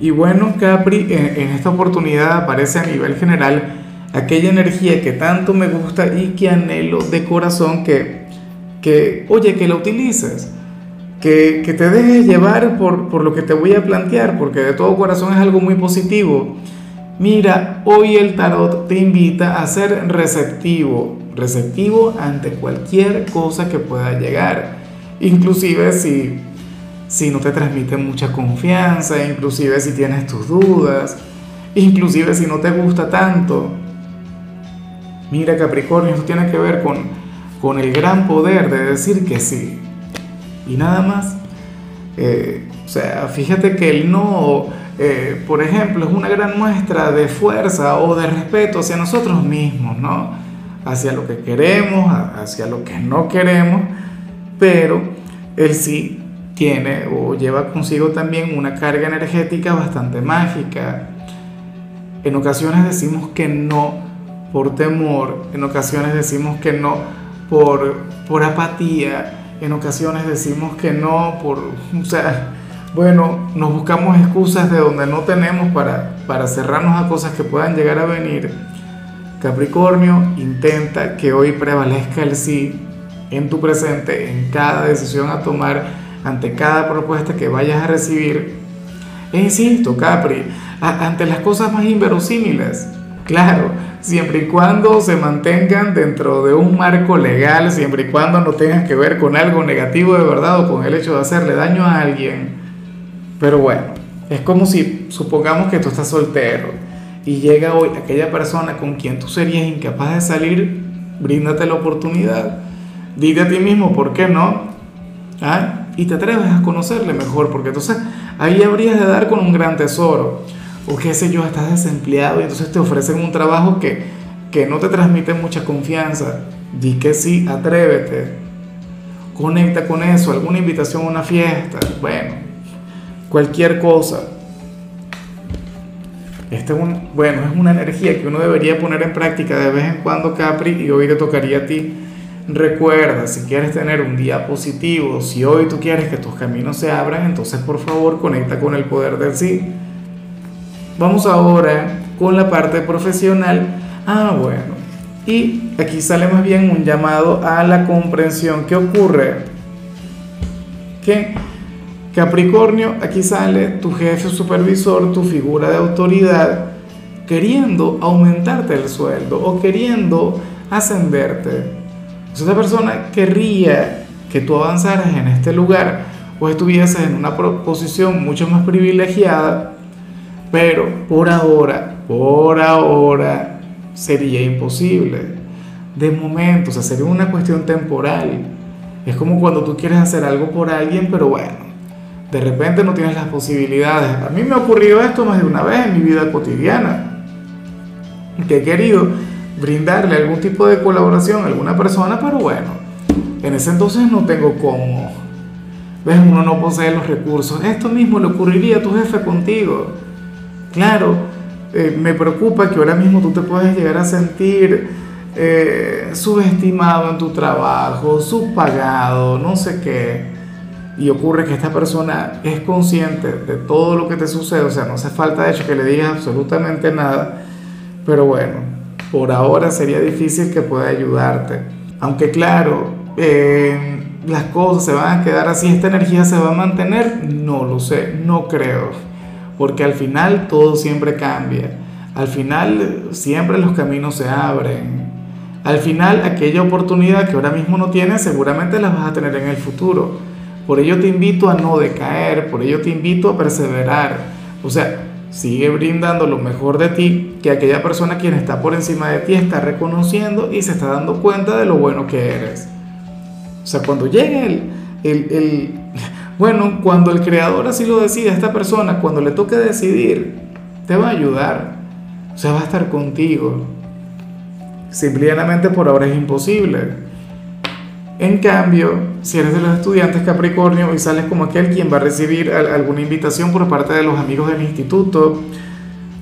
Y bueno, Capri, en, esta oportunidad aparece a nivel general aquella energía que tanto me gusta y que anhelo de corazón que, que oye, que la utilices, que, que te dejes llevar por, por lo que te voy a plantear, porque de todo corazón es algo muy positivo. Mira, hoy el tarot te invita a ser receptivo, receptivo ante cualquier cosa que pueda llegar, inclusive si si no te transmite mucha confianza, inclusive si tienes tus dudas, inclusive si no te gusta tanto. Mira Capricornio, esto tiene que ver con, con el gran poder de decir que sí. Y nada más. Eh, o sea, fíjate que el no, eh, por ejemplo, es una gran muestra de fuerza o de respeto hacia nosotros mismos, ¿no? Hacia lo que queremos, hacia lo que no queremos, pero el sí tiene o lleva consigo también una carga energética bastante mágica. En ocasiones decimos que no por temor, en ocasiones decimos que no por, por apatía, en ocasiones decimos que no por, o sea, bueno, nos buscamos excusas de donde no tenemos para, para cerrarnos a cosas que puedan llegar a venir. Capricornio, intenta que hoy prevalezca el sí en tu presente, en cada decisión a tomar ante cada propuesta que vayas a recibir. E insisto, Capri, ante las cosas más inverosímiles, claro, siempre y cuando se mantengan dentro de un marco legal, siempre y cuando no tengan que ver con algo negativo de verdad o con el hecho de hacerle daño a alguien. Pero bueno, es como si supongamos que tú estás soltero y llega hoy aquella persona con quien tú serías incapaz de salir, bríndate la oportunidad. Dite a ti mismo, ¿por qué no? ¿Ah? Y te atreves a conocerle mejor, porque entonces ahí habrías de dar con un gran tesoro. O qué sé yo, estás desempleado y entonces te ofrecen un trabajo que, que no te transmite mucha confianza. Di que sí, atrévete. Conecta con eso, alguna invitación a una fiesta, bueno, cualquier cosa. Este es un, bueno, es una energía que uno debería poner en práctica de vez en cuando, Capri, y hoy te tocaría a ti Recuerda, si quieres tener un día positivo, si hoy tú quieres que tus caminos se abran, entonces por favor conecta con el poder del sí. Vamos ahora con la parte profesional. Ah, bueno. Y aquí sale más bien un llamado a la comprensión. ¿Qué ocurre? Que Capricornio, aquí sale tu jefe supervisor, tu figura de autoridad, queriendo aumentarte el sueldo o queriendo ascenderte esa persona querría que tú avanzaras en este lugar o estuvieses en una posición mucho más privilegiada, pero por ahora, por ahora, sería imposible. De momento, o sea, sería una cuestión temporal. Es como cuando tú quieres hacer algo por alguien, pero bueno, de repente no tienes las posibilidades. A mí me ha ocurrido esto más de una vez en mi vida cotidiana, que he querido brindarle algún tipo de colaboración a alguna persona, pero bueno, en ese entonces no tengo cómo. ¿Ves? Uno no posee los recursos. Esto mismo le ocurriría a tu jefe contigo. Claro, eh, me preocupa que ahora mismo tú te puedes llegar a sentir eh, subestimado en tu trabajo, subpagado, no sé qué. Y ocurre que esta persona es consciente de todo lo que te sucede, o sea, no hace falta de hecho que le digas absolutamente nada, pero bueno, por ahora sería difícil que pueda ayudarte. Aunque claro, eh, las cosas se van a quedar así, esta energía se va a mantener, no lo sé, no creo. Porque al final todo siempre cambia. Al final siempre los caminos se abren. Al final aquella oportunidad que ahora mismo no tienes seguramente la vas a tener en el futuro. Por ello te invito a no decaer, por ello te invito a perseverar. O sea, Sigue brindando lo mejor de ti, que aquella persona quien está por encima de ti está reconociendo y se está dando cuenta de lo bueno que eres. O sea, cuando llegue el, el, bueno, cuando el creador así lo decida, esta persona, cuando le toque decidir, te va a ayudar. sea, va a estar contigo. Simplemente por ahora es imposible. En cambio, si eres de los estudiantes Capricornio y sales como aquel quien va a recibir alguna invitación por parte de los amigos del instituto,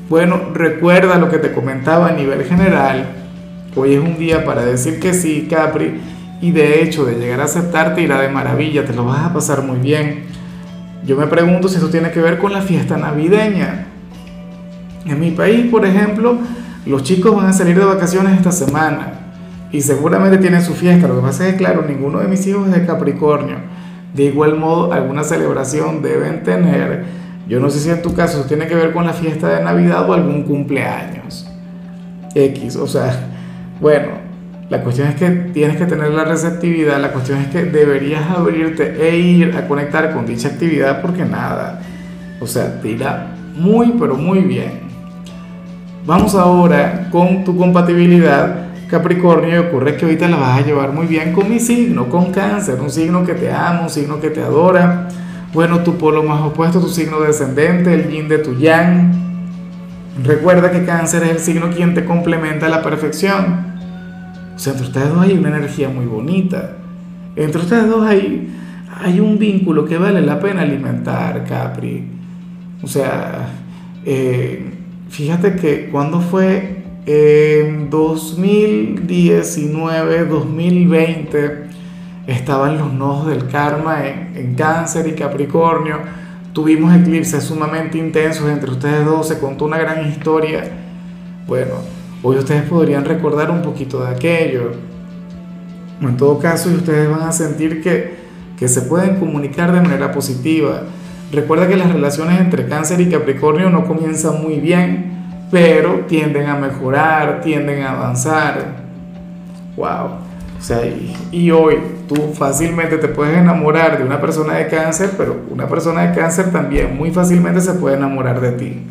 bueno, recuerda lo que te comentaba a nivel general. Hoy es un día para decir que sí, Capri, y de hecho de llegar a aceptarte irá de maravilla, te lo vas a pasar muy bien. Yo me pregunto si eso tiene que ver con la fiesta navideña. En mi país, por ejemplo, los chicos van a salir de vacaciones esta semana y seguramente tienen su fiesta. Lo que pasa es que, claro, ninguno de mis hijos es de Capricornio. De igual modo, alguna celebración deben tener. Yo no sé si en tu caso tiene que ver con la fiesta de Navidad o algún cumpleaños. X, o sea, bueno, la cuestión es que tienes que tener la receptividad, la cuestión es que deberías abrirte e ir a conectar con dicha actividad porque nada, o sea, te muy, pero muy bien. Vamos ahora con tu compatibilidad Capricornio ocurre que ahorita la vas a llevar muy bien con mi signo, con cáncer, un signo que te ama, un signo que te adora. Bueno, tu polo más opuesto, tu signo descendente, el yin de tu yang. Recuerda que cáncer es el signo quien te complementa a la perfección. O sea, entre ustedes dos hay una energía muy bonita. Entre ustedes dos hay, hay un vínculo que vale la pena alimentar, Capri. O sea, eh, fíjate que cuando fue en 2019, 2020 estaban los nodos del karma en, cáncer y capricornio. Tuvimos eclipses sumamente intensos entre ustedes dos, se contó una gran historia. Bueno, hoy ustedes podrían recordar un poquito de aquello. En todo caso, ustedes van a sentir que, que se pueden comunicar de manera positiva. Recuerda que las relaciones entre cáncer y capricornio no comienzan muy bien pero tienden a mejorar, tienden a avanzar. Wow. O sea, y, hoy tú fácilmente te puedes enamorar de una persona de cáncer, pero una persona de cáncer también muy fácilmente se puede enamorar de ti.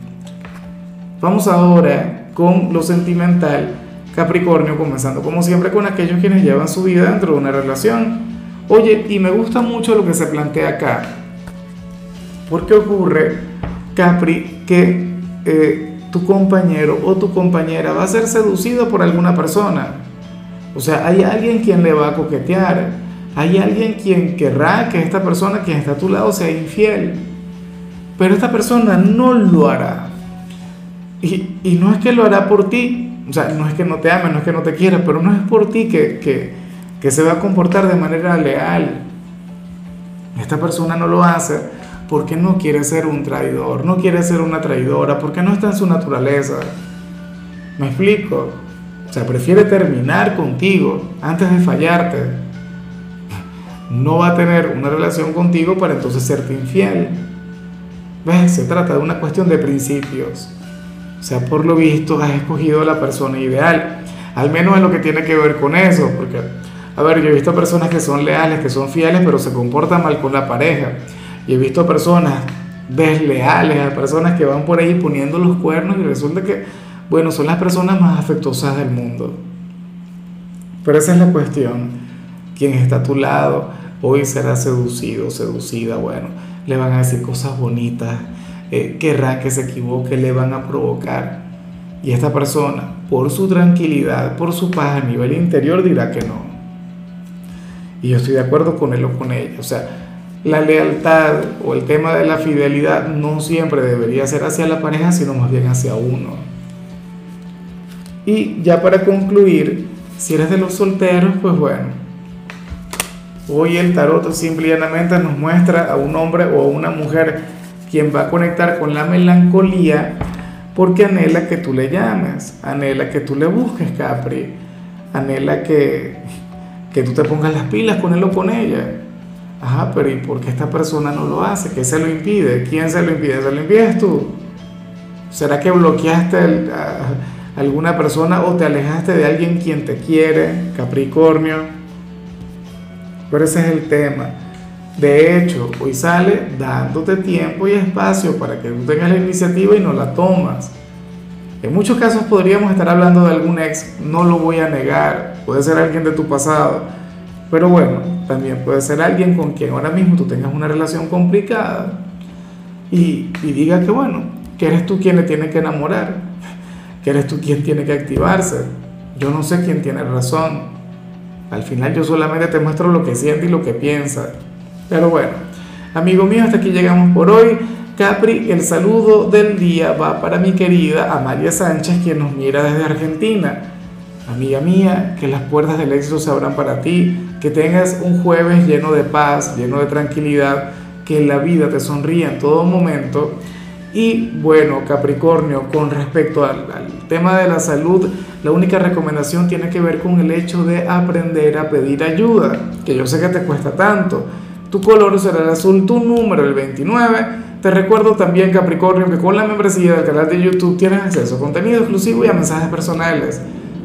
Vamos ahora con lo sentimental, Capricornio, comenzando como siempre con aquellos quienes llevan su vida dentro de una relación. Oye, y me gusta mucho lo que se plantea acá. Porque ocurre, Capri, que eh, tu compañero o tu compañera va a ser seducido por alguna persona. O sea, hay alguien quien le va a coquetear. Hay alguien quien querrá que esta persona quien está a tu lado sea infiel. Pero esta persona no lo hará. Y, no es que lo hará por ti. O sea, no es que no te ame, no es que no te quiera, pero no es por ti que, que, que se va a comportar de manera leal. Esta persona no lo hace porque no quiere ser un traidor, no quiere ser una traidora, porque no está en su naturaleza. ¿Me explico? O sea, prefiere terminar contigo antes de fallarte. No va a tener una relación contigo para entonces serte infiel. ¿Ves? Se trata de una cuestión de principios. O sea, por lo visto has escogido a la persona ideal. Al menos en lo que tiene que ver con eso. Porque, a ver, yo he visto personas que son leales, que son fieles, pero se comportan mal con la pareja. Y he visto personas desleales, a personas que van por ahí poniendo los cuernos y resulta que, bueno, son las personas más afectuosas del mundo. Pero esa es la cuestión. Quien está a tu lado hoy será seducido, seducida, bueno, le van a decir cosas bonitas, eh, querrá que se equivoque, le van a provocar. Y esta persona, por su tranquilidad, por su paz a nivel interior, dirá que no. Y yo estoy de acuerdo con él o con ella. O sea, la lealtad o el tema de la fidelidad no siempre debería ser hacia la pareja, sino más bien hacia uno. Y ya para concluir, si eres de los solteros, pues bueno, hoy el tarot simplemente nos muestra a un hombre o a una mujer quien va a conectar con la melancolía porque anhela que tú le llames, anhela que tú le busques, Capri, anhela que, que tú te pongas las pilas con él o con ella Ajá, pero ¿y por qué esta persona no lo hace? ¿Qué se lo impide? ¿Quién se lo impide? ¿Se lo impides tú? ¿Será que bloqueaste a alguna persona o te alejaste de alguien quien te quiere, Capricornio? Pero ese es el tema. De hecho, hoy sale dándote tiempo y espacio para que tú tengas la iniciativa y no la tomas. En muchos casos podríamos estar hablando de algún ex, no lo voy a negar, puede ser alguien de tu pasado, pero bueno, también puede ser alguien con quien ahora mismo tú tengas una relación complicada y, diga que bueno, que eres tú quien le tiene que enamorar, que eres tú quien tiene que activarse. Yo no sé quién tiene razón. Al final yo solamente te muestro lo que siente y lo que piensa. Pero bueno, amigo mío, hasta aquí llegamos por hoy. Capri, el saludo del día va para mi querida Amalia Sánchez, quien nos mira desde Argentina. Amiga mía, que las puertas del éxito se abran para ti, que tengas un jueves lleno de paz, lleno de tranquilidad, que la vida te sonría en todo momento. Y bueno, Capricornio, con respecto al, al, tema de la salud, la única recomendación tiene que ver con el hecho de aprender a pedir ayuda, que yo sé que te cuesta tanto. Tu color será el azul, tu número el 29. Te recuerdo también, Capricornio, que con la membresía del canal de YouTube tienes acceso a contenido exclusivo y a mensajes personales.